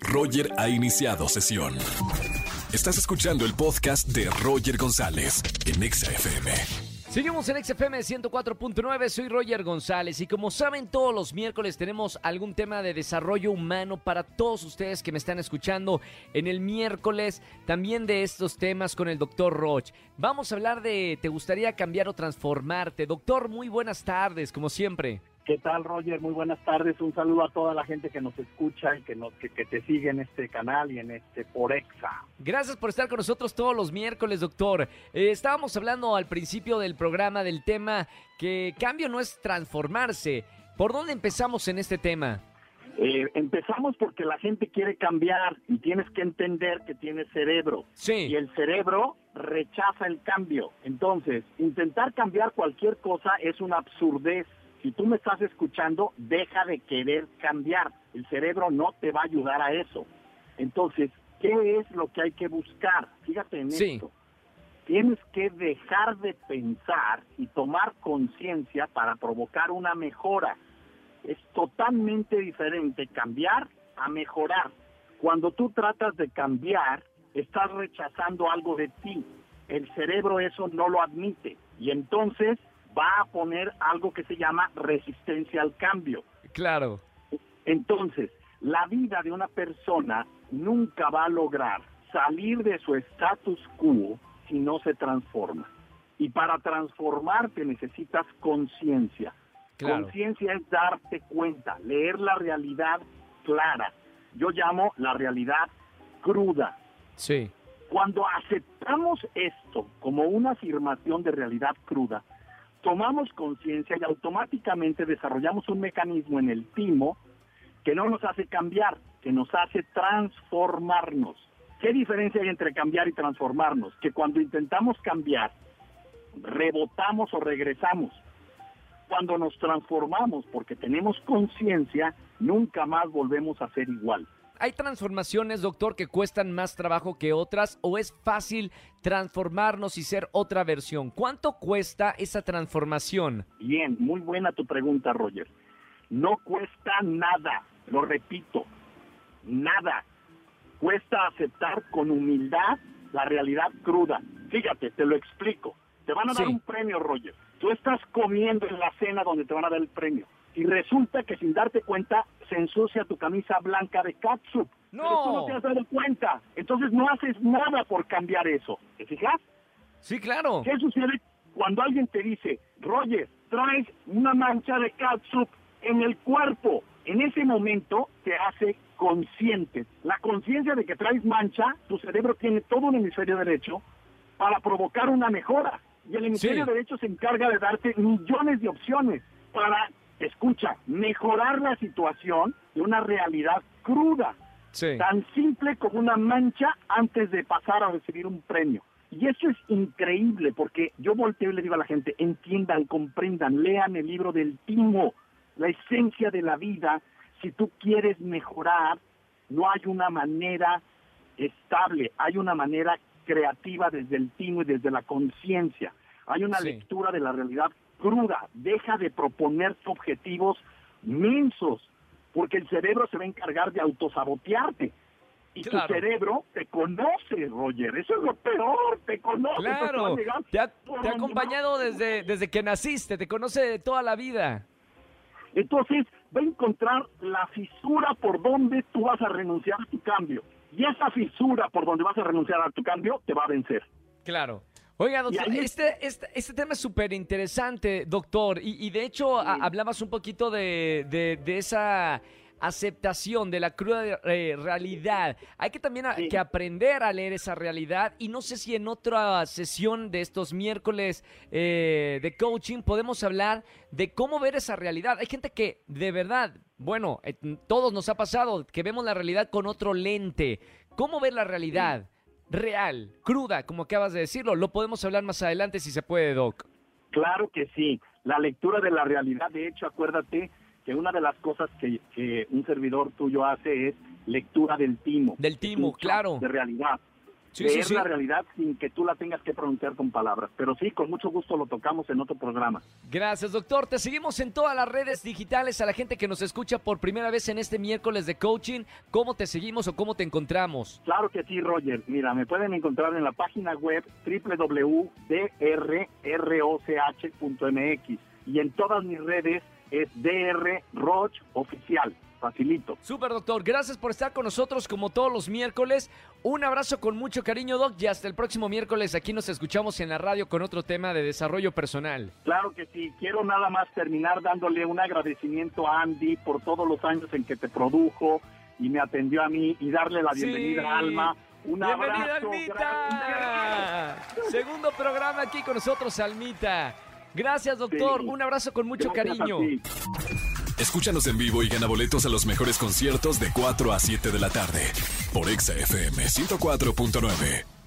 Roger ha iniciado sesión. Estás escuchando el podcast de Roger González en Exa FM. Seguimos en XFM 104.9, soy Roger González y como saben todos los miércoles tenemos algún tema de desarrollo humano para todos ustedes que me están escuchando en el miércoles, también de estos temas con el doctor Roch. Vamos a hablar de ¿te gustaría cambiar o transformarte? Doctor, muy buenas tardes, como siempre. ¿Qué tal, Roger? Muy buenas tardes. Un saludo a toda la gente que nos escucha y que, nos, que, te sigue en este canal y en este Porexa. Gracias por estar con nosotros todos los miércoles, doctor. Eh, estábamos hablando al principio del programa del tema que cambio no es transformarse. ¿Por dónde empezamos en este tema? Eh, empezamos porque la gente quiere cambiar y tienes que entender que tienes cerebro. Sí. Y el cerebro rechaza el cambio. Entonces, intentar cambiar cualquier cosa es una absurdez si tú me estás escuchando, deja de querer cambiar. El cerebro no te va a ayudar a eso. Entonces, ¿qué es lo que hay que buscar? Fíjate en esto. Tienes que dejar de pensar y tomar conciencia para provocar una mejora. Es totalmente diferente cambiar a mejorar. Cuando tú tratas de cambiar, estás rechazando algo de ti. El cerebro eso no lo admite. Y entonces va a poner algo que se llama resistencia al cambio. Claro. Entonces, la vida de una persona nunca va a lograr salir de su status quo si no se transforma. Y para transformarte necesitas conciencia. Conciencia es darte cuenta, leer la realidad clara. Yo llamo la realidad cruda. Sí. Cuando aceptamos esto como una afirmación de realidad cruda, tomamos conciencia y automáticamente desarrollamos un mecanismo en el timo que no nos hace cambiar, que nos hace transformarnos. ¿Qué diferencia hay entre cambiar y transformarnos? Que cuando intentamos cambiar, rebotamos o regresamos. Cuando nos transformamos porque tenemos conciencia, nunca más volvemos a ser igual. ¿Hay transformaciones, doctor, que cuestan más trabajo que otras o es fácil transformarnos y ser otra versión? ¿Cuánto cuesta esa transformación? Bien, muy buena tu pregunta, Roger. No cuesta nada, lo repito, nada. Cuesta aceptar con humildad la realidad cruda. Fíjate, te lo explico. Te van a dar un premio, Roger. Tú estás comiendo en la cena donde te van a dar el premio y resulta que sin darte cuenta se ensucia tu camisa blanca de catsup. No. Pero tú no te has dado cuenta. Entonces no haces nada por cambiar eso. ¿Te fijas? Sí, claro. ¿Qué sucede cuando alguien te dice, Roger, traes una mancha de catsup en el cuerpo? En ese momento te hace consciente. La conciencia de que traes mancha, tu cerebro tiene todo un hemisferio derecho para provocar una mejora. Y el hemisferio derecho se encarga de darte millones de opciones para escucha, mejorar la situación de una realidad cruda, tan simple como una mancha antes de pasar a recibir un premio. Y eso es increíble porque yo volteo y le digo a la gente, entiendan, comprendan, lean el libro del timo, la esencia de la vida. Si tú quieres mejorar, no hay una manera estable, hay una manera creativa desde el timo y desde la conciencia. Hay una lectura de la realidad cruda, deja de proponer objetivos mensos, porque el cerebro se va a encargar de autosabotearte. Y tu cerebro te conoce, Roger. Eso es lo peor, te conoce. Claro, te ha, te ha acompañado desde, desde que naciste, te conoce de toda la vida. Entonces, va a encontrar la fisura por donde tú vas a renunciar a tu cambio. Y esa fisura por donde vas a renunciar a tu cambio te va a vencer. Claro. Oiga, doctor, este, este, este, tema es súper interesante, doctor, y, de hecho hablabas un poquito de, de, esa aceptación de la cruda eh, realidad. Hay que también que aprender a leer esa realidad y no sé si en otra sesión de estos miércoles eh, de coaching podemos hablar de cómo ver esa realidad. Hay gente que de verdad, bueno, eh, todos nos ha pasado que vemos la realidad con otro lente. ¿Cómo ver la realidad? Real, cruda, como acabas de decirlo. Lo podemos hablar más adelante si se puede, Doc. Claro que sí. La lectura de la realidad, de hecho, acuérdate que una de las cosas que, un servidor tuyo hace es lectura del timo. Del timo, claro. De realidad. Leer la realidad sin que tú la tengas que pronunciar con palabras. Pero sí, con mucho gusto lo tocamos en otro programa. Gracias, doctor. Te seguimos en todas las redes digitales. A la gente que nos escucha por primera vez en este miércoles de coaching, ¿cómo te seguimos o cómo te encontramos? Claro que sí, Roger. Mira, me pueden encontrar en la página web www.drroch.mx y en todas mis redes es DR Roch Oficial facilito. Super doctor, gracias por estar con nosotros como todos los miércoles. Un abrazo con mucho cariño, Doc, y hasta el próximo miércoles aquí nos escuchamos en la radio con otro tema de desarrollo personal. Claro que sí, quiero nada más terminar dándole un agradecimiento a Andy por todos los años en que te produjo y me atendió a mí y darle la bienvenida a Alma. Un Bienvenida, Almita. Segundo programa aquí con nosotros, Almita. Gracias, doctor. Un abrazo con mucho cariño. Escúchanos en vivo y gana boletos a los mejores conciertos de 4 a 7 de la tarde por Exa FM 104.9.